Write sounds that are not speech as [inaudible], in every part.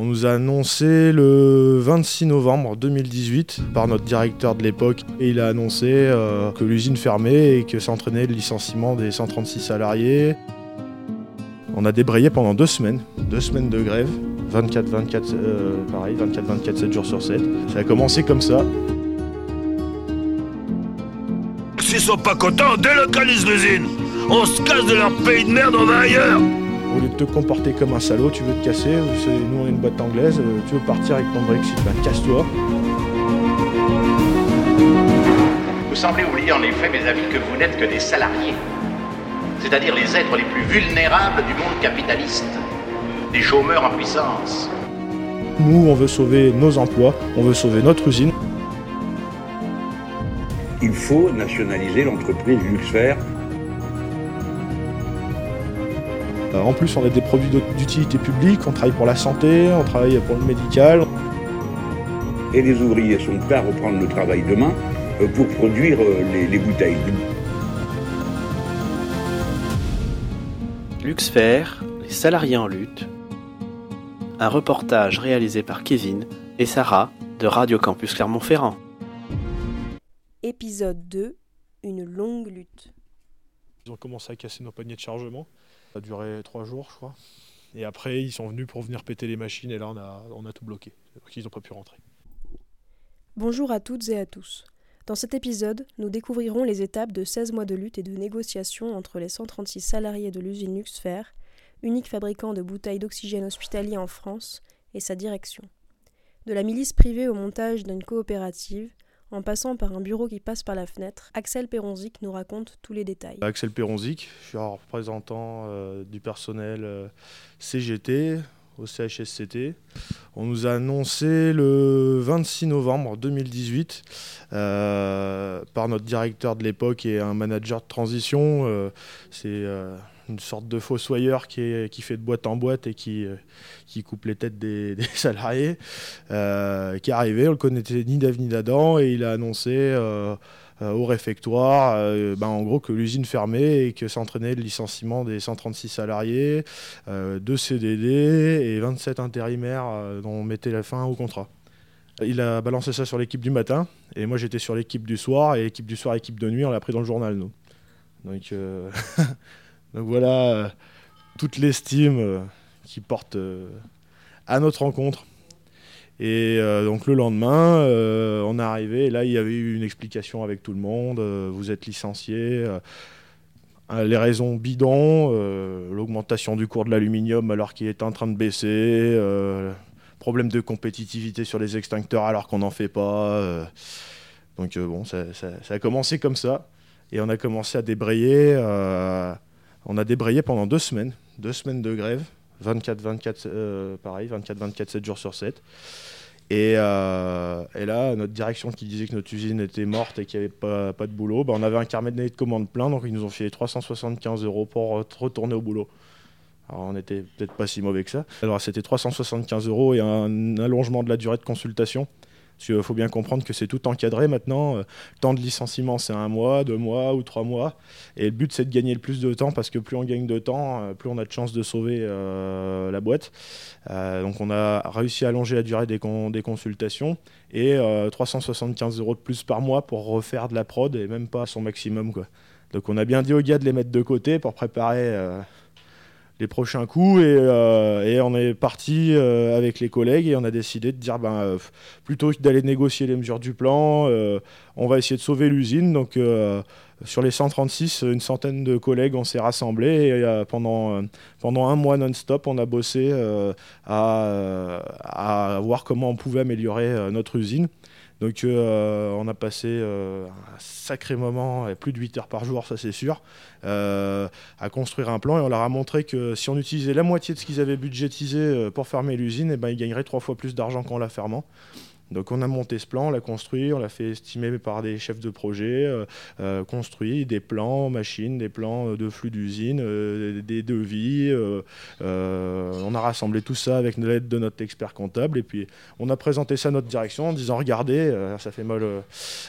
On nous a annoncé le 26 novembre 2018 par notre directeur de l'époque et il a annoncé euh, que l'usine fermait et que s'entraînait le licenciement des 136 salariés. On a débrayé pendant deux semaines, deux semaines de grève, 24, 24, euh, pareil, 24, 24, 7 jours sur 7. Ça a commencé comme ça. S'ils sont pas contents, on délocalise l'usine. On se casse de leur pays de merde, on va ailleurs. Au lieu de te comporter comme un salaud, tu veux te casser, nous on est une boîte anglaise, euh, tu veux partir avec ton Brexit, ben casse-toi. Vous semblez oublier en effet, mes amis, que vous n'êtes que des salariés, c'est-à-dire les êtres les plus vulnérables du monde capitaliste, des chômeurs en puissance. Nous on veut sauver nos emplois, on veut sauver notre usine. il faut nationaliser l'entreprise Luxfer. En plus on a des produits d'ut- d'utilité publique, on travaille pour la santé, on travaille pour le médical. Et les ouvriers sont prêts à reprendre le travail demain euh, pour produire euh, les, les bouteilles. Luxfer, les salariés en lutte. Un reportage réalisé par Kevin et Sarah de Radio Campus Clermont-Ferrand. Épisode 2 Une longue lutte. Ils ont commencé à casser nos paniers de chargement. Ça a duré trois jours je crois. Et après ils sont venus pour venir péter les machines et là on a, tout bloqué. Donc ils n'ont pas pu rentrer. Bonjour à toutes et à tous. Dans cet épisode, nous découvrirons les étapes de 16 mois de lutte et de négociation entre les 136 salariés de l'usine Luxfer, unique fabricant de bouteilles d'oxygène hospitalier en France, et sa direction. De la milice privée au montage d'une coopérative, en passant par un bureau qui passe par la fenêtre, Axel Peronzik nous raconte tous les détails. Axel Peronzik, je suis un représentant euh, du personnel euh, CGT au CHSCT. On nous a annoncé le 26 novembre 2018 euh, par notre directeur de l'époque et un manager de transition. C'est une sorte de fossoyeur qui, qui fait de boîte en boîte et qui, euh, coupe les têtes [laughs] des, salariés, euh, qui est arrivé, on le connaissait ni d'Ave ni d'Adam, et il a annoncé euh, au réfectoire, ben, en gros que l'usine fermait et que s'entraînait le licenciement des 136 salariés, euh, deux CDD et 27 intérimaires dont on mettait la fin au contrat. Il a balancé ça sur l'équipe du matin et moi j'étais sur l'équipe du soir et l'équipe du soir, équipe de nuit, on l'a pris dans le journal nous. Donc, [laughs] donc voilà euh, toute l'estime euh, qui porte euh, à notre rencontre. Et donc le lendemain, on est arrivé là il y avait eu une explication avec tout le monde. vous êtes licencié. les raisons bidons, l'augmentation du cours de l'aluminium alors qu'il est en train de baisser, problème de compétitivité sur les extincteurs alors qu'on n'en fait pas. donc bon, ça- ça a commencé comme ça et on a commencé à débrayer. On a débrayé pendant deux semaines, deux semaines de grève, 24, 24, euh, pareil, 24, 24, 7 jours sur 7. Et, euh, et là, notre direction qui disait que notre usine était morte et qu'il n'y avait pas, de boulot, bah, on avait un carnet de commande plein, donc ils nous ont filé 375 euros pour re- retourner au boulot. Alors on n'était peut-être pas si mauvais que ça. Alors c'était 375 euros et un allongement de la durée de consultation. Parce qu'il faut bien comprendre que c'est tout encadré maintenant. Euh, Temps de licenciement, c'est un mois, deux mois ou trois mois. Et le but, c'est de gagner le plus de temps parce que plus on gagne de temps, euh, plus on a de chances de sauver euh, la boîte. Donc on a réussi à allonger la durée des, con- des consultations et euh, 375 euros de plus par mois pour refaire de la prod et même pas à son maximum. Donc on a bien dit aux gars de les mettre de côté pour préparer les prochains coups et, euh, on est parti euh, avec les collègues et on a décidé de dire ben, euh, plutôt que d'aller négocier les mesures du plan, on va essayer de sauver l'usine. Donc sur les 136, une centaine de collègues, on s'est rassemblés et pendant, pendant un mois non-stop, on a bossé à, voir comment on pouvait améliorer notre usine. Donc euh, on a passé euh, un sacré moment, et plus de 8 heures par jour, ça c'est sûr, euh, à construire un plan et on leur a montré que si on utilisait la moitié de ce qu'ils avaient budgétisé pour fermer l'usine, eh ben, ils gagneraient trois fois plus d'argent qu'en la fermant. Donc on a monté ce plan, on l'a construit, on l'a fait estimer par des chefs de projet, euh, euh, construit des plans machines, des plans de flux d'usine, euh, des devis. euh, euh, on a rassemblé tout ça avec l'aide de notre expert comptable et puis on a présenté ça à notre direction en disant regardez, euh, ça fait mal, euh,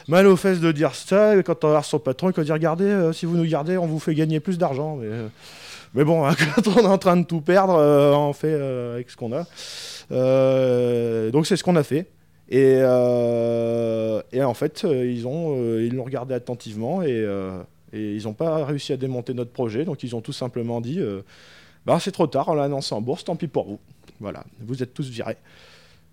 mal aux fesses de dire ça. Et quand on regarde son patron, il dit regardez, euh, si vous nous gardez, on vous fait gagner plus d'argent. Mais, euh, Mais bon, [laughs] quand on est en train de tout perdre, on fait avec ce qu'on a. donc c'est ce qu'on a fait. Et, et en fait, ils ont, ils l'ont regardé attentivement et, et ils n'ont pas réussi à démonter notre projet. Donc ils ont tout simplement dit, bah, c'est trop tard, on l'a annoncé en bourse, tant pis pour vous. Voilà, vous êtes tous virés.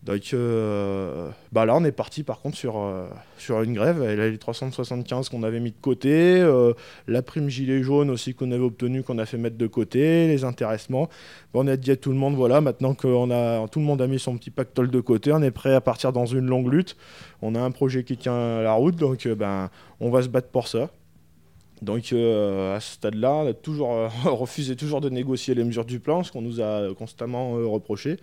Donc euh, bah là, on est parti par contre sur, euh, sur une grève. Les 375 qu'on avait mis de côté, euh, la prime gilet jaune aussi qu'on avait obtenue, qu'on a fait mettre de côté, les intéressements. on a dit à tout le monde voilà, maintenant que a, tout le monde a mis son petit pactole de côté, on est prêt à partir dans une longue lutte. On a un projet qui tient la route, donc ben, on va se battre pour ça. Donc à ce stade-là, on a toujours [laughs] refusé toujours de négocier les mesures du plan, ce qu'on nous a constamment reproché.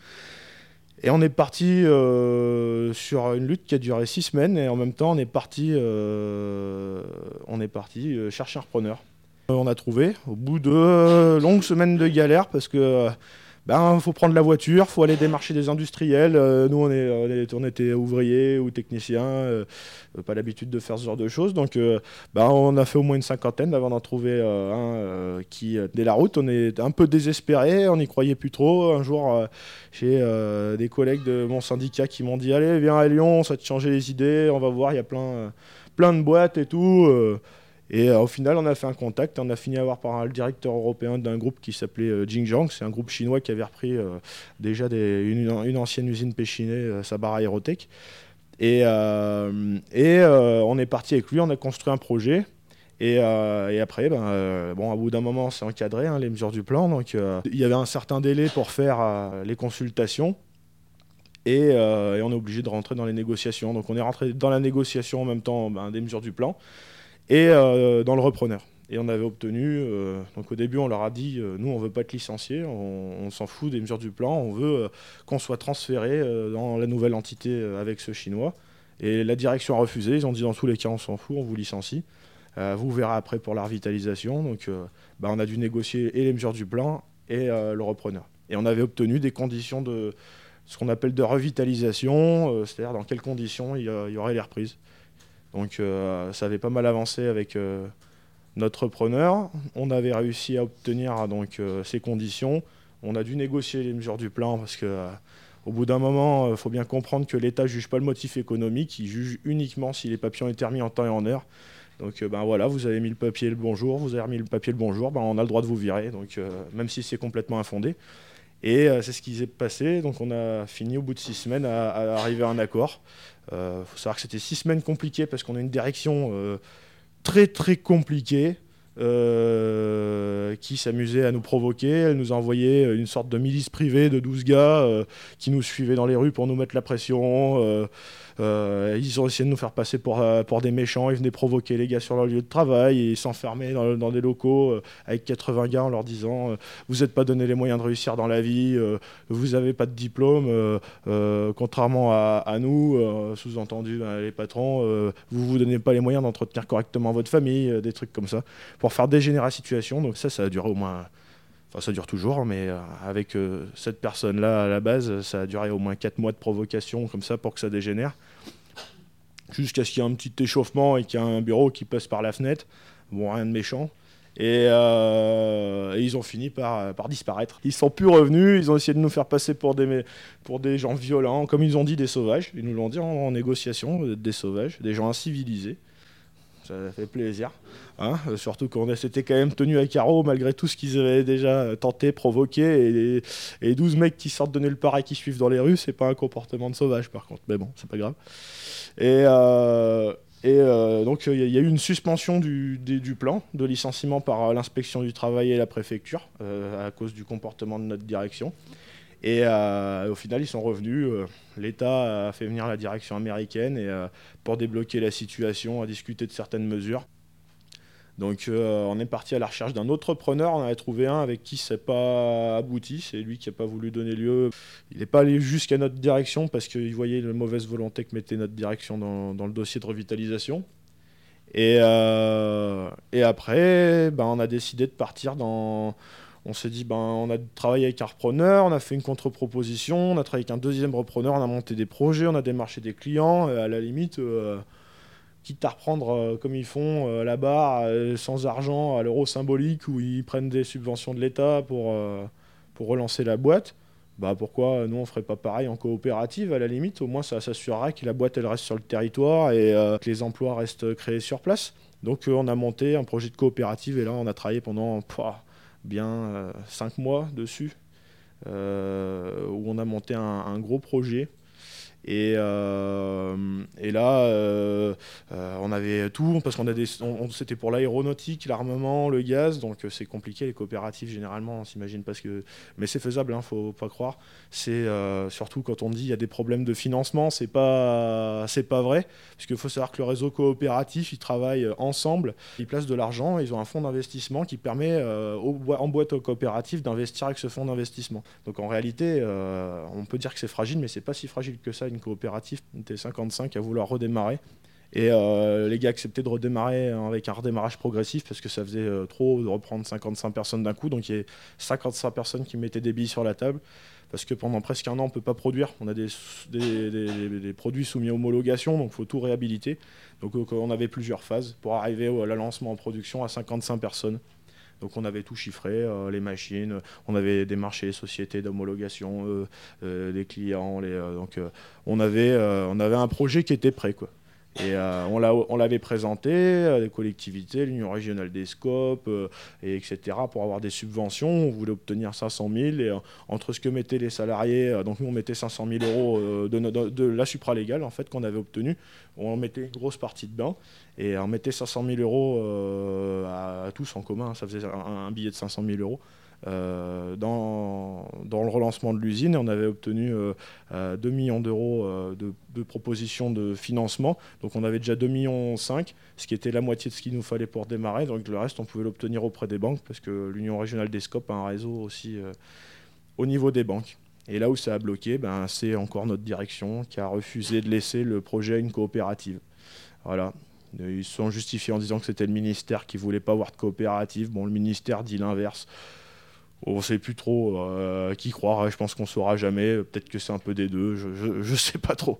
Et on est parti euh, sur une lutte qui a duré six semaines et en même temps on est parti, euh, on euh, chercher un repreneur. On a trouvé au bout de longues semaines de galère parce que ben faut prendre la voiture, faut aller démarcher des industriels. Euh, nous on est, on, était ouvriers ou techniciens, euh, pas l'habitude de faire ce genre de choses, donc euh, ben, on a fait au moins une cinquantaine avant d'en trouver un qui dès la route. On est un peu désespéré, on n'y croyait plus trop. Un jour j'ai des collègues de mon syndicat qui m'ont dit allez viens à Lyon, ça te changer les idées, on va voir, il y a plein plein de boîtes et tout. Et euh, au final, on a fait un contact. On a fini à voir par le directeur européen d'un groupe qui s'appelait euh, Jingjiang. C'est un groupe chinois qui avait repris euh, déjà une, ancienne usine Péchinée, Sabara Aerotech. Et, et on est parti avec lui, on a construit un projet. Et, après, ben, bon, à bout d'un moment, c'est encadré, hein, les mesures du plan. Donc, il y avait un certain délai pour faire les consultations. Et, on est obligé de rentrer dans les négociations. Donc, on est rentré dans la négociation en même temps ben, des mesures du plan et euh, dans le repreneur. Et on avait obtenu, euh, donc au début on leur a dit, euh, nous on veut pas être licenciés, on, s'en fout des mesures du plan, on veut qu'on soit transféré dans la nouvelle entité avec ce chinois. Et la direction a refusé, ils ont dit dans tous les cas on s'en fout, on vous licencie. vous verrez après pour la revitalisation. Donc bah, on a dû négocier et les mesures du plan et le repreneur. Et on avait obtenu des conditions de ce qu'on appelle de revitalisation, c'est-à-dire dans quelles conditions il y, aurait les reprises. Donc euh, ça avait pas mal avancé avec euh, notre preneur. On avait réussi à obtenir donc euh, ces conditions. On a dû négocier les mesures du plan parce que au bout d'un moment, il faut bien comprendre que l'État ne juge pas le motif économique, il juge uniquement si les papiers ont été remis en temps et en heure. Donc ben voilà, vous avez mis le papier le bonjour, vous avez remis le papier le bonjour, ben, on a le droit de vous virer, donc même si c'est complètement infondé. Et c'est ce qui s'est passé. Donc on a fini au bout de six semaines à arriver à un accord. Il euh, faut savoir que c'était six semaines compliquées parce qu'on a une direction euh, très très compliquée. Euh, qui s'amusait à nous provoquer. Elle nous a envoyé une sorte de milice privée de 12 gars qui nous suivaient dans les rues pour nous mettre la pression. Euh, ils ont essayé de nous faire passer pour, euh, pour des méchants. Ils venaient provoquer les gars sur leur lieu de travail et s'enfermer dans, dans, des locaux euh, avec 80 gars en leur disant Vous n'êtes pas donné les moyens de réussir dans la vie, vous n'avez pas de diplôme, contrairement à, nous, sous-entendu ben, les patrons, vous ne vous donnez pas les moyens d'entretenir correctement votre famille, des trucs comme ça, pour faire dégénérer la situation. Donc ça, ça a duré au moins ça dure toujours, mais euh, avec euh, cette personne-là à la base, ça a duré au moins 4 mois de provocation comme ça pour que ça dégénère. Jusqu'à ce qu'il y ait un petit échauffement et qu'il y ait un bureau qui passe par la fenêtre. Bon, rien de méchant. Et, euh, ils ont fini par, par, disparaître. Ils sont plus revenus, ils ont essayé de nous faire passer pour des, pour des gens violents, comme ils ont dit des sauvages. Ils nous l'ont dit en, négociation, des sauvages, des gens incivilisés ça fait plaisir. Hein Surtout qu'on s'était quand même tenu à carreau malgré tout ce qu'ils avaient déjà tenté, provoqué. Et, et 12 mecs qui sortent donner le pareil qui suivent dans les rues, c'est pas un comportement de sauvage par contre. Mais bon, c'est pas grave. Et, euh, et euh, donc il y, a eu une suspension du, plan de licenciement par l'inspection du travail et la préfecture euh, à cause du comportement de notre direction. Et euh, au final, ils sont revenus. Euh, L'État a fait venir la direction américaine et, euh, pour débloquer la situation, à discuter de certaines mesures. Donc on est parti à la recherche d'un autre preneur. On avait trouvé un avec qui n'a pas abouti. C'est lui qui n'a pas voulu donner lieu. Il n'est pas allé jusqu'à notre direction parce qu'il voyait la mauvaise volonté que mettait notre direction dans, le dossier de revitalisation. Et, et après, ben, on a décidé de partir dans on s'est dit, ben, on a travaillé avec un repreneur, on a fait une contre-proposition, on a travaillé avec un deuxième repreneur, on a monté des projets, on a démarché des clients. à la limite, euh, quitte à reprendre comme ils font barre sans argent à l'euro symbolique où ils prennent des subventions de l'État pour, pour relancer la boîte. Bah pourquoi nous on ferait pas pareil en coopérative à la limite au moins ça s'assurera que la boîte elle reste sur le territoire et que les emplois restent créés sur place donc on a monté un projet de coopérative et là on a travaillé pendant bien 5 mois dessus euh, où on a monté un gros projet et, euh, et là, euh, euh, on avait tout, parce qu'on a des, c'était pour l'aéronautique, l'armement, le gaz, donc c'est compliqué les coopératives généralement, on s'imagine parce que, mais c'est faisable, hein, faut pas croire. C'est surtout quand on dit il y a des problèmes de financement, c'est pas, c'est pas vrai, parce qu'il faut savoir que le réseau coopératif, ils travaillent ensemble, ils placent de l'argent, ils ont un fonds d'investissement qui permet en boîte aux coopératives d'investir avec ce fonds d'investissement. Donc en réalité, on peut dire que c'est fragile, mais c'est pas si fragile que ça coopératif, on était 55 à vouloir redémarrer. Et euh, les gars acceptaient de redémarrer avec un redémarrage progressif parce que ça faisait euh, trop de reprendre 55 personnes d'un coup. Donc il y a 55 personnes qui mettaient des billes sur la table parce que pendant presque un an, on ne peut pas produire. On a des, des, produits soumis à homologation, donc il faut tout réhabiliter. Donc euh, on avait plusieurs phases pour arriver au lancement en production à 55 personnes. Donc on avait tout chiffré, euh, les machines, on avait des marchés, sociétés d'homologation, euh, euh, des clients. donc on, avait, on avait un projet qui était prêt. Quoi. Et on l'avait présenté à des collectivités, l'Union régionale des scopes, et etc., pour avoir des subventions. On voulait obtenir 500 000. Et entre ce que mettaient les salariés, donc nous on mettait 500 000 euros de, de, la supralégale en fait, qu'on avait obtenue, on mettait une grosse partie de bain. Et on mettait 500 000 euros euh, à, tous en commun, ça faisait un, billet de 500 000 euros. Euh, dans, le relancement de l'usine on avait obtenu 2 euh, millions d'euros de, propositions de financement. Donc on avait déjà 2 millions 5, ce qui était la moitié de ce qu'il nous fallait pour démarrer. Donc le reste, on pouvait l'obtenir auprès des banques parce que l'Union régionale des scopes a un réseau aussi au niveau des banques. Et là où ça a bloqué, ben, c'est encore notre direction qui a refusé de laisser le projet à une coopérative. Voilà. Ils se sont justifiés en disant que c'était le ministère qui voulait pas avoir de coopérative. Bon, le ministère dit l'inverse. On ne sait plus trop euh, qui croire. Je pense qu'on ne saura jamais. Peut-être que c'est un peu des deux. Je ne sais pas trop.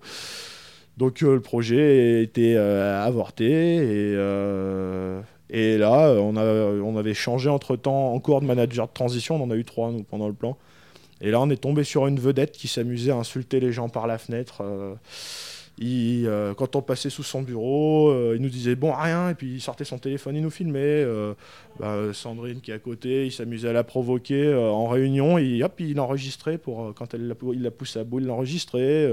Donc euh, le projet été euh, avorté. Et, et là, on, a, on avait changé entre-temps encore de manager de transition. On en a eu trois, nous, pendant le plan. Et là, on est tombé sur une vedette qui s'amusait à insulter les gens par la fenêtre. Euh, quand on passait sous son bureau, euh, il nous disait bon rien, et puis il sortait son téléphone, il nous filmait. Euh, bah, Sandrine qui est à côté, il s'amusait à la provoquer en réunion, et hop, il enregistrait pour quand il la poussait à bout, il l'enregistrait.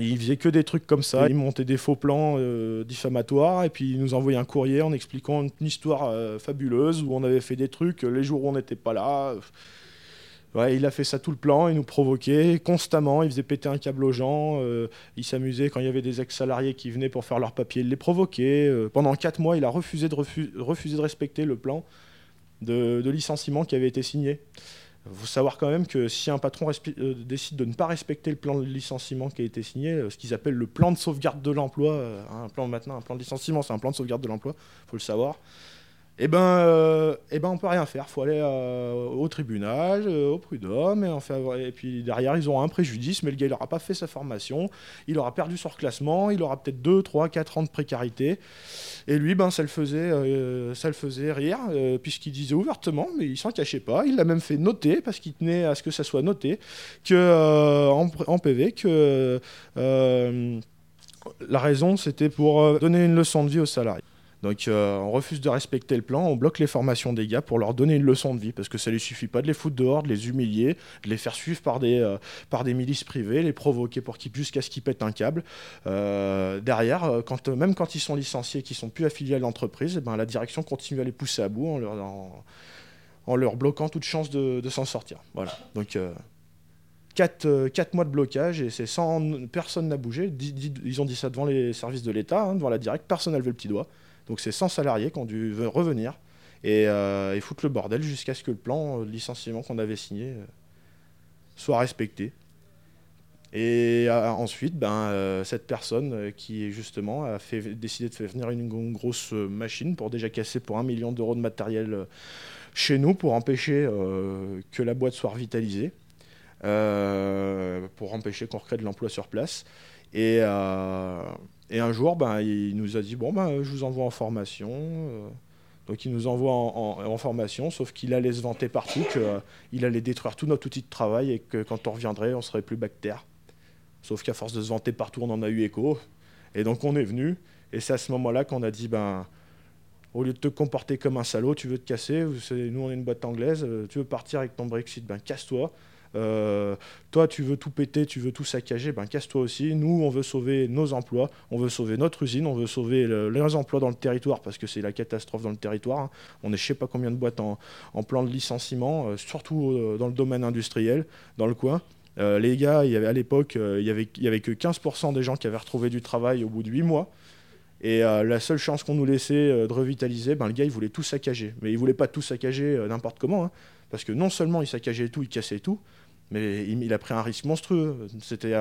il faisait que des trucs comme ça. Il montait des faux plans diffamatoires et puis il nous envoyait un courrier en expliquant une histoire fabuleuse où on avait fait des trucs les jours où on n'était pas là il a fait ça tout le plan, il nous provoquait constamment, il faisait péter un câble aux gens, euh, il s'amusait quand il y avait des ex-salariés qui venaient pour faire leurs papiers, il les provoquait. Euh, pendant quatre mois, il a refusé de, respecter le plan de, licenciement qui avait été signé. Il faut savoir quand même que si un patron euh, décide de ne pas respecter le plan de licenciement qui a été signé, ce qu'ils appellent le plan de sauvegarde de l'emploi, un plan maintenant, un plan de licenciement, c'est un plan de sauvegarde de l'emploi, il faut le savoir eh ben, euh, eh ben, on peut rien faire. Faut aller euh, au tribunal, euh, au prud'homme, et, puis derrière, ils auront un préjudice, mais le gars, il n'aura pas fait sa formation, il aura perdu son reclassement, il aura peut-être 2, 3, 4 ans de précarité. Et lui, ben, ça, le faisait, ça le faisait rire, puisqu'il disait ouvertement, mais il s'en cachait pas. Il l'a même fait noter, parce qu'il tenait à ce que ça soit noté, que, en, PV, que la raison, c'était pour donner une leçon de vie aux salariés. Donc euh, on refuse de respecter le plan, on bloque les formations des gars pour leur donner une leçon de vie, parce que ça ne suffit pas de les foutre dehors, de les humilier, de les faire suivre par des, euh, par des milices privées, les provoquer pour qu'ils jusqu'à ce qu'ils pètent un câble. Euh, derrière, même quand ils sont licenciés, qu'ils sont plus affiliés à l'entreprise, eh ben, la direction continue à les pousser à bout en leur, en, leur bloquant toute chance de, s'en sortir. Voilà. Donc 4, 4, mois de blocage et c'est sans personne n'a bougé. Ils ont dit ça devant les services de l'État, hein, devant la directe, personne n'a levé le petit doigt. Donc c'est 100 salariés qui ont dû revenir et, euh, foutre le bordel jusqu'à ce que le plan de licenciement qu'on avait signé euh, soit respecté. Et euh, ensuite, ben, cette personne qui justement a fait, décidé de faire venir une, grosse machine pour déjà casser pour un million d'euros de matériel chez nous pour empêcher que la boîte soit revitalisée. pour empêcher qu'on recrée de l'emploi sur place. Et, et un jour, ben, il nous a dit Bon, ben, je vous envoie en formation. Donc il nous envoie en, formation, sauf qu'il allait se vanter partout qu'il allait détruire tout notre outil de travail et que quand on reviendrait, on serait plus bactère. Sauf qu'à force de se vanter partout, on en a eu écho. Et donc on est venu. Et c'est à ce moment-là qu'on a dit, ben, au lieu de te comporter comme un salaud, tu veux te casser, nous on est une boîte anglaise, euh, tu veux partir avec ton Brexit, ben casse-toi. Euh, toi, tu veux tout péter, tu veux tout saccager, ben casse-toi aussi. Nous, on veut sauver nos emplois, on veut sauver notre usine, on veut sauver les emplois dans le territoire parce que c'est la catastrophe dans le territoire. Hein. On est je sais pas combien de boîtes en, plan de licenciement, euh, surtout dans le domaine industriel, dans le coin. les gars, à l'époque, il n'y avait, y avait que 15% des gens qui avaient retrouvé du travail au bout de 8 mois. Et euh, la seule chance qu'on nous laissait euh, de revitaliser, ben, le gars, il voulait tout saccager. Mais il voulait pas tout saccager euh, n'importe comment. Hein. parce que non seulement il saccageait tout, il cassait tout, mais il, a pris un risque monstrueux. C'était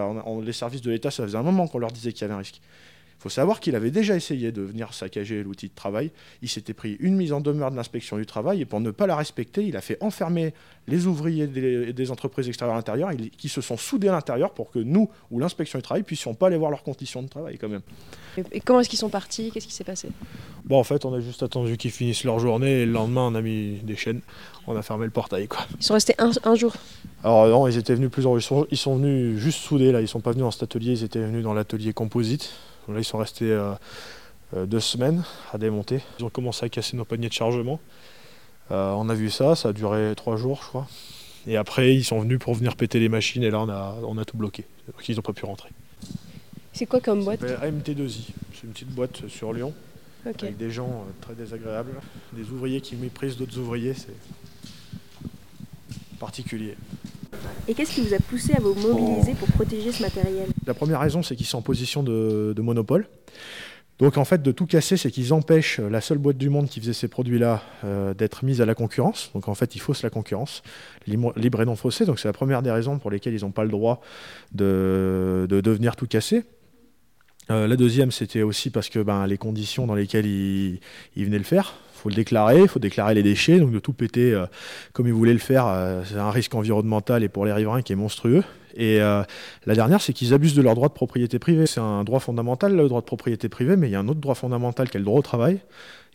les services de l'État, ça faisait un moment qu'on leur disait qu'il y avait un risque. Il faut savoir qu'il avait déjà essayé de venir saccager l'outil de travail. Il s'était pris une mise en demeure de l'inspection du travail et pour ne pas la respecter, il a fait enfermer les ouvriers des, entreprises extérieures à l'intérieur qui se sont soudés à l'intérieur pour que nous ou l'inspection du travail puissions pas aller voir leurs conditions de travail quand même. Et comment est-ce qu'ils sont partis? Qu'est-ce qui s'est passé? Bon, en fait, on a juste attendu qu'ils finissent leur journée et le lendemain, on a mis des chaînes. On a fermé le portail. Quoi. Ils sont restés un, jour? Alors non, ils étaient venus plusieurs ils sont, ils sont venus juste soudés là. Ils sont pas venus dans cet atelier, ils étaient venus dans l'atelier composite. Là, ils sont restés euh, euh, deux semaines à démonter. Ils ont commencé à casser nos paniers de chargement. Euh, on a vu ça, ça a duré trois jours, je crois. Et après, ils sont venus pour venir péter les machines et là, on a, on a tout bloqué. Donc, ils n'ont pas pu rentrer. C'est quoi comme boîte AMT2I. C'est une petite boîte sur Lyon. Avec des gens très désagréables. Des ouvriers qui méprisent d'autres ouvriers. C'est particulier. Et qu'est-ce qui vous a poussé à vous mobiliser pour protéger ce matériel? La première raison, c'est qu'ils sont en position de, monopole. Donc en fait, de tout casser, c'est qu'ils empêchent la seule boîte du monde qui faisait ces produits-là euh, d'être mise à la concurrence. Donc en fait, ils faussent la concurrence, libre et non faussée. Donc c'est la première des raisons pour lesquelles ils n'ont pas le droit de, de devenir tout casser. Euh, la deuxième, c'était aussi parce que ben, les conditions dans lesquelles ils, venaient le faire, il faut le déclarer, il faut déclarer les déchets, donc de tout péter euh, comme ils voulaient le faire, euh, c'est un risque environnemental et pour les riverains qui est monstrueux. Et la dernière, c'est qu'ils abusent de leur droit de propriété privée. C'est un droit fondamental, le droit de propriété privée, mais il y a un autre droit fondamental qui est le droit au travail.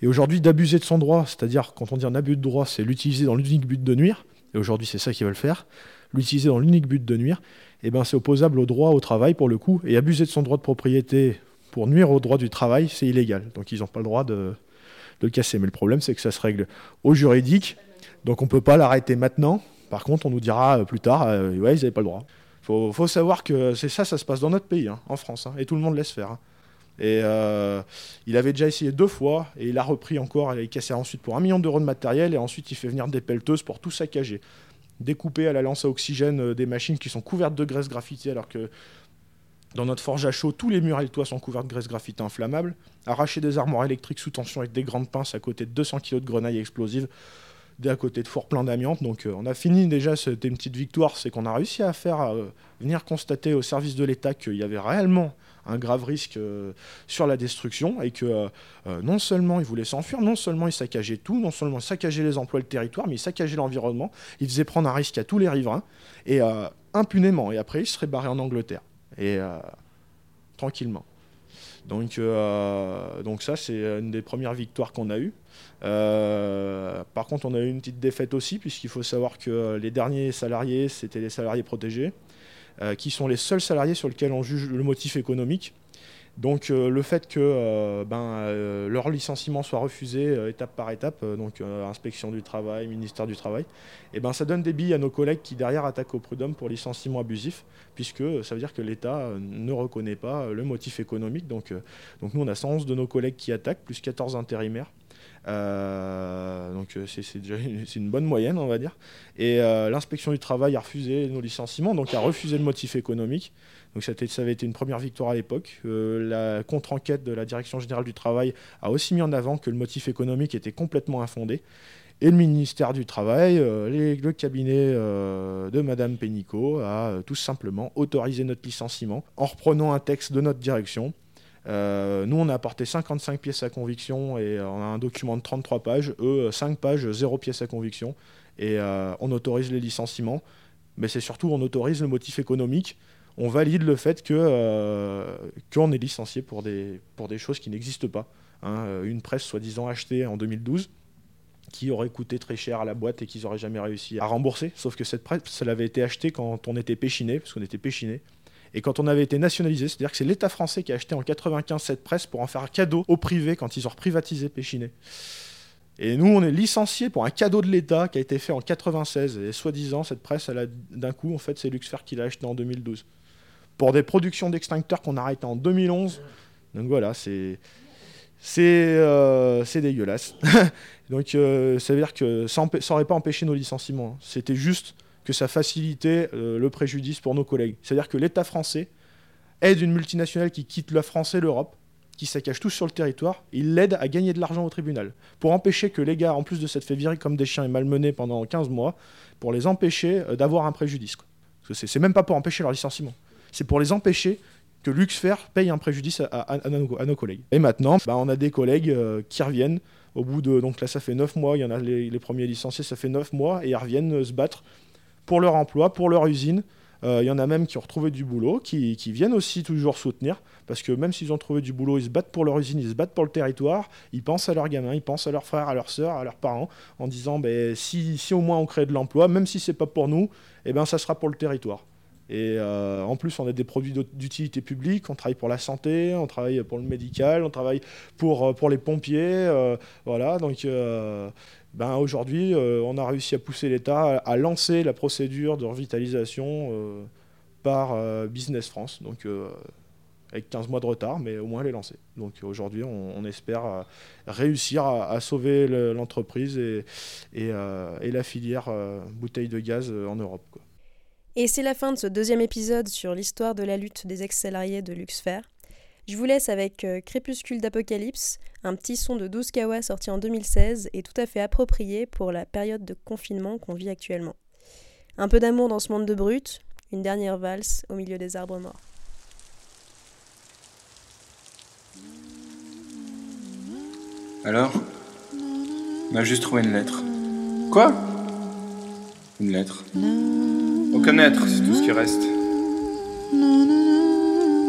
Et aujourd'hui, d'abuser de son droit, c'est-à-dire quand on dit un abus de droit, c'est l'utiliser dans l'unique but de nuire, et aujourd'hui c'est ça qu'ils veulent faire, l'utiliser dans l'unique but de nuire, eh ben, c'est opposable au droit au travail pour le coup. Et abuser de son droit de propriété pour nuire au droit du travail, c'est illégal. Donc ils n'ont pas le droit de, le casser. Mais le problème, c'est que ça se règle au juridique. Donc on ne peut pas l'arrêter maintenant. Par contre, on nous dira euh, plus tard, euh, ouais, ils n'avaient pas le droit. Il faut, savoir que c'est ça, ça se passe dans notre pays, hein, en France. Hein, et tout le monde laisse faire. Hein. Et euh, il avait déjà essayé deux fois, et il a repris encore, il a cassé ensuite pour un million d'euros de matériel, et ensuite il fait venir des pelleteuses pour tout saccager découper à la lance à oxygène euh, des machines qui sont couvertes de graisse graffitée alors que dans notre forge à chaud, tous les murs et les toits sont couverts de graisse graffitée inflammable. Arracher des armoires électriques sous tension avec des grandes pinces à côté de 200 kg de grenailles explosives, à côté de fours pleins d'amiante. Donc euh, on a fini déjà, c'était une petite victoire, c'est qu'on a réussi à faire euh, venir constater au service de l'État qu'il y avait réellement un grave risque euh, sur la destruction et que non seulement il voulait s'enfuir, non seulement il saccageait tout, non seulement il saccageait les emplois le territoire, mais il saccageait l'environnement, il faisait prendre un risque à tous les riverains et impunément. Et après, il serait barré en Angleterre et tranquillement. Donc, donc ça, c'est une des premières victoires qu'on a eues. par contre, on a eu une petite défaite aussi, puisqu'il faut savoir que les derniers salariés, c'était les salariés protégés. Euh, qui sont les seuls salariés sur lesquels on juge le motif économique. Donc euh, le fait que euh, ben, leur licenciement soit refusé étape par étape, donc inspection du travail, ministère du travail, et eh ben, ça donne des billes à nos collègues qui derrière attaquent au prud'homme pour licenciement abusif, puisque ça veut dire que l'État ne reconnaît pas le motif économique. Donc, donc nous on a 111 de nos collègues qui attaquent, plus 14 intérimaires. Euh, donc euh, c'est déjà une, une, bonne moyenne, on va dire. Et euh, l'inspection du travail a refusé nos licenciements, donc a refusé le motif économique. Donc ça, ça avait été une première victoire à l'époque. la contre-enquête de la Direction générale du travail a aussi mis en avant que le motif économique était complètement infondé. Et le ministère du Travail, le cabinet de Madame Pénicaud a tout simplement autorisé notre licenciement en reprenant un texte de notre direction euh, nous, on a apporté 55 pièces à conviction et on a un document de 33 pages. Eux, 5 pages, 0 pièces à conviction. Et euh, on autorise les licenciements mais c'est surtout on autorise le motif économique. On valide le fait que qu'on est licencié pour des, pour des choses qui n'existent pas. Hein. une presse soi-disant achetée en 2012 qui aurait coûté très cher à la boîte et qu'ils n'auraient jamais réussi à rembourser. Sauf que cette presse, elle avait été achetée quand on était péchiné, parce qu'on était péchiné. Et quand on avait été nationalisé, c'est-à-dire que c'est l'État français qui a acheté en 95 cette presse pour en faire un cadeau au privé quand ils ont reprivatisé Péchiné. Et nous, on est licenciés pour un cadeau de l'État qui a été fait en 96. Et soi-disant, cette presse, d'un coup, en fait, c'est Luxfer qui l'a acheté en 2012. Pour des productions d'extincteurs qu'on a arrêtées en 2011. Donc voilà, c'est. C'est euh, dégueulasse. [laughs] Donc euh, ça veut dire que ça n'aurait pas empêché nos licenciements. C'était juste que ça facilitait euh, le préjudice pour nos collègues. C'est-à-dire que l'État français aide une multinationale qui quitte la France et l'Europe, qui saccage tout sur le territoire, il l'aide à gagner de l'argent au tribunal. Pour empêcher que les gars, en plus de s'être fait virer comme des chiens et malmenés pendant 15 mois, pour les empêcher euh, d'avoir un préjudice. C'est même pas pour empêcher leur licenciement. C'est pour les empêcher que Luxfer paye un préjudice à, nos, collègues. Et maintenant, bah, on a des collègues qui reviennent au bout de. Donc là, ça fait 9 mois, il y en a les, premiers licenciés, ça fait 9 mois, et ils reviennent euh, se battre pour leur emploi, pour leur usine. Euh, il y en a même qui ont retrouvé du boulot, qui, viennent aussi toujours soutenir, parce que même s'ils ont trouvé du boulot, ils se battent pour leur usine, ils se battent pour le territoire, ils pensent à leurs gamins, ils pensent à leurs frères, à leurs sœurs, à leurs parents, en disant ben, si, au moins on crée de l'emploi, même si c'est pas pour nous, eh ben, ça sera pour le territoire. Et euh, en plus, on a des produits d'utilité publique, on travaille pour la santé, on travaille pour le médical, on travaille pour, euh, les pompiers. Euh, voilà, donc ben aujourd'hui, on a réussi à pousser l'État à, lancer la procédure de revitalisation par Business France. Donc avec 15 mois de retard, mais au moins elle est lancée. Donc aujourd'hui, on, espère réussir à, sauver l'entreprise et, et, la filière bouteille de gaz en Europe. Et c'est la fin de ce deuxième épisode sur l'histoire de la lutte des ex-salariés de Luxfer. Je vous laisse avec euh, Crépuscule d'Apocalypse, un petit son de 12 kawa sorti en 2016 et tout à fait approprié pour la période de confinement qu'on vit actuellement. Un peu d'amour dans ce monde de brutes, une dernière valse au milieu des arbres morts. Alors m'a juste trouvé une lettre. Quoi? Une lettre. Aucun être, c'est tout ce qui reste.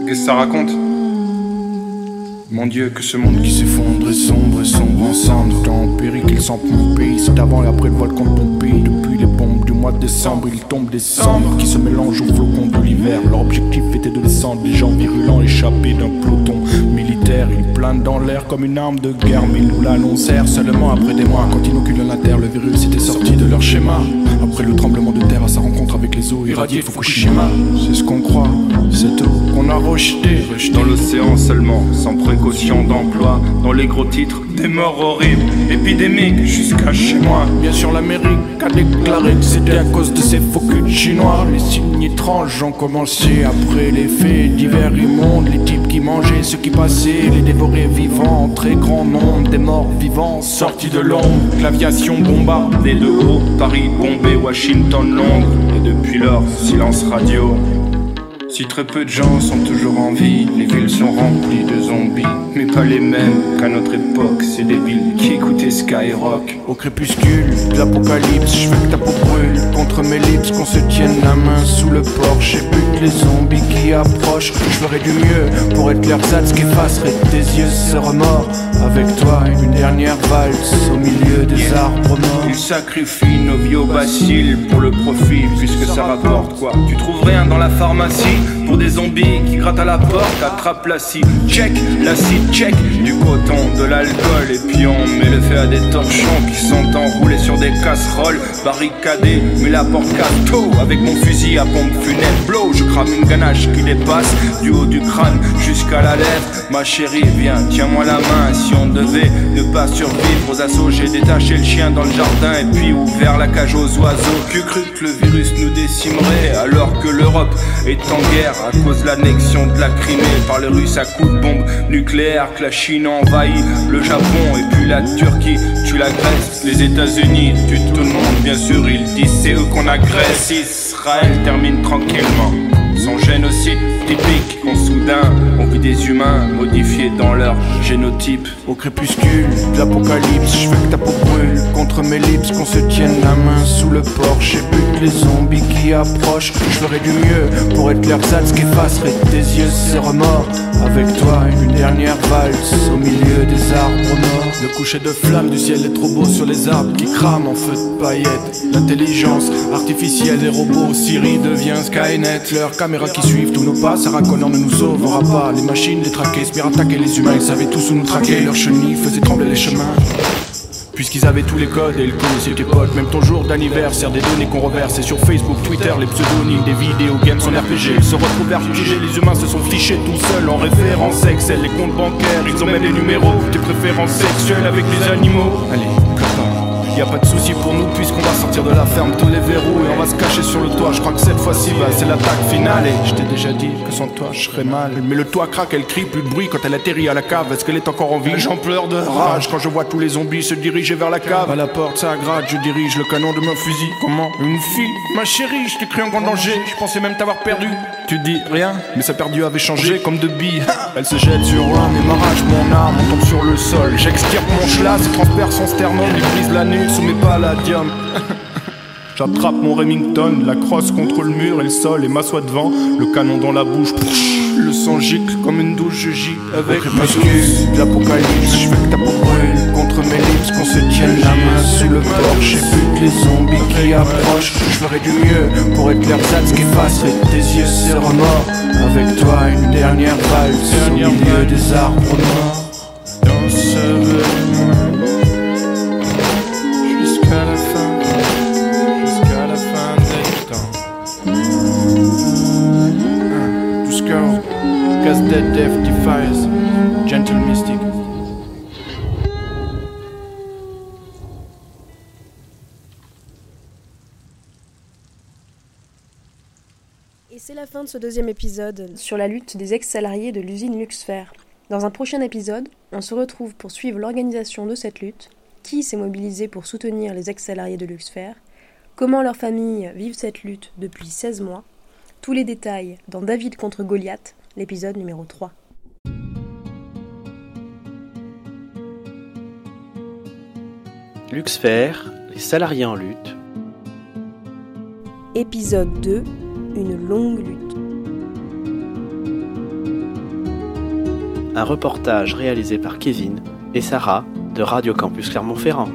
Qu'est-ce que ça raconte? Mon Dieu, que ce monde qui s'effondre est sombre et sombre ensemble. Tant péril qu'il sent mon pays, c'est avant et après le volcan de pays. Depuis les mois de décembre, il tombe des cendres qui se mélangent aux flocons de l'hiver. Leur objectif était de descendre des gens virulents échappés d'un peloton militaire. Ils planent dans l'air comme une arme de guerre, mais ils nous l'annoncèrent seulement après des mois. Quand inoculent la terre, le virus était sorti de leur schéma. Après le tremblement de terre à sa rencontre avec les eaux irradiées Fukushima, c'est ce qu'on croit, cette eau qu'on a rejetée. Dans l'océan seulement, sans précaution d'emploi, dans les gros titres, des morts horribles, épidémiques jusqu'à chez moi. Bien sûr, l'Amérique a déclaré que c'était à cause de ces faux chinois. Les signes étranges ont commencé après les faits divers immondes. Les types qui mangeaient, ceux qui passaient, les dévorés vivants. Très grand nombre des morts vivants sortis de l'ombre. L'aviation bombardée de haut, Paris bombé, Washington, Londres. Et depuis lors, silence radio. Si très peu de gens sont toujours en vie, les villes sont remplies de zombies, mais pas les mêmes qu'à notre époque. C'est des villes qui écoutaient Skyrock. Au crépuscule de l'apocalypse, je veux que ta peau brûle contre mes lips, qu'on se tienne la main sous le porche et les zombies qui approchent. Je ferai du mieux pour être l'ersatz qui effacerait tes yeux ce remords. Avec toi, une dernière valse au milieu des arbres morts. Ils sacrifient nos vieux bacilles pour le profit, puisque ça rapporte quoi Tu trouves rien dans la pharmacie pour des zombies qui grattent à la porte, attrape l'acide, check, l'acide, check, du coton, de l'alcool, et puis on met le feu à des torchons qui sont enroulés sur des casseroles, barricadés, mais la porte tôt avec mon fusil à pompe funèbre, blow, crame une ganache qui dépasse du haut du crâne jusqu'à la lèvre, ma chérie, viens, tiens-moi la main, si on devait ne pas survivre aux assauts, j'ai détaché le chien dans le jardin et puis ouvert la cage aux oiseaux, que cru que le virus nous décimerait alors que l'Europe est en guerre à cause de l'annexion de la Crimée par les Russes à coups de bombes nucléaires, que la Chine envahit le Japon et puis la Turquie tue la Grèce, les États-Unis tuent tout le monde, bien sûr, ils disent c'est eux qu'on agresse. Israël termine tranquillement son génocide typique, quand soudain on vit des humains modifiés dans leur génotype. Au crépuscule de l'apocalypse, je veux que ta peau brûle contre mes lips, qu'on se tienne la main sous le porche et bute les zombies qui approchent. Je ferai du mieux pour être l'ersatz qui effacerait tes yeux ces remords. Avec toi, une dernière valse au milieu des arbres morts. Le coucher de flammes du ciel est trop beau sur les arbres qui crament en feu de paillettes. L'intelligence artificielle des robots, Siri devient Skynet. Leurs caméras qui suivent tous nos pas, Sarah Connor ne nous sauvera pas. Les machines, les traquer, espèrent attaquer les humains, ils savaient tous où nous traquer. Leurs chenilles faisaient trembler les chemins. Puisqu'ils avaient tous les codes et le connaissaient tes potes Même ton jour d'anniversaire, des données qu'on reverse Et sur Facebook, Twitter, les pseudonymes des vidéos games en RPG Ils se retrouvent vertigés, les humains se sont fichés tout seuls En référence Excel, les comptes bancaires Ils ont même les numéros des préférences sexuelles avec les animaux. Allez, copain y a pas de souci pour nous puisqu'on va sortir de la ferme tous les verrous et on va se cacher sur le toit. Je crois que cette fois-ci, bah, c'est l'attaque finale. Et je t'ai déjà dit que sans toi, je serais mal. Mais le toit craque, elle crie, plus de bruit quand elle atterrit à la cave. Est-ce qu'elle est encore en vie? J'en pleure de rage quand je vois tous les zombies se diriger vers la cave. À la porte, ça gratte, je dirige le canon de mon fusil. Comment? Une fille? Ma chérie, je t'ai cru en grand danger. Je pensais même t'avoir perdu. Tu dis rien, mais sa perdu avait changé comme de billes. Elle se jette sur l'un et m'arrache mon arme, on tombe sur le sol. J'extirpe mon schlass, transperce son sternum, il brise la nuque sous mes palladiums. [laughs] J'attrape mon Remington, la crosse contre le mur et le sol et m'assois devant, le canon dans la bouche. Le sang gicle comme une douche, je gis avec ma de l'apocalypse, je veux que ta peau brûle contre mes lips, qu'on se tienne la main sous le porche et bute les zombies qui approchent. Je ferai du mieux pour être l'ersatz qui effacerait tes yeux, ces remords. Avec toi, une dernière valse au milieu des arbres morts. La fin de ce deuxième épisode sur la lutte des ex-salariés de l'usine Luxfer. Dans un prochain épisode, on se retrouve pour suivre l'organisation de cette lutte, qui s'est mobilisé pour soutenir les ex-salariés de Luxfer, comment leurs familles vivent cette lutte depuis 16 mois, tous les détails dans David contre Goliath, l'épisode numéro 3. Luxfer, les salariés en lutte. Épisode 2, une longue lutte. Un reportage réalisé par Kevin et Sarah de Radio Campus Clermont-Ferrand.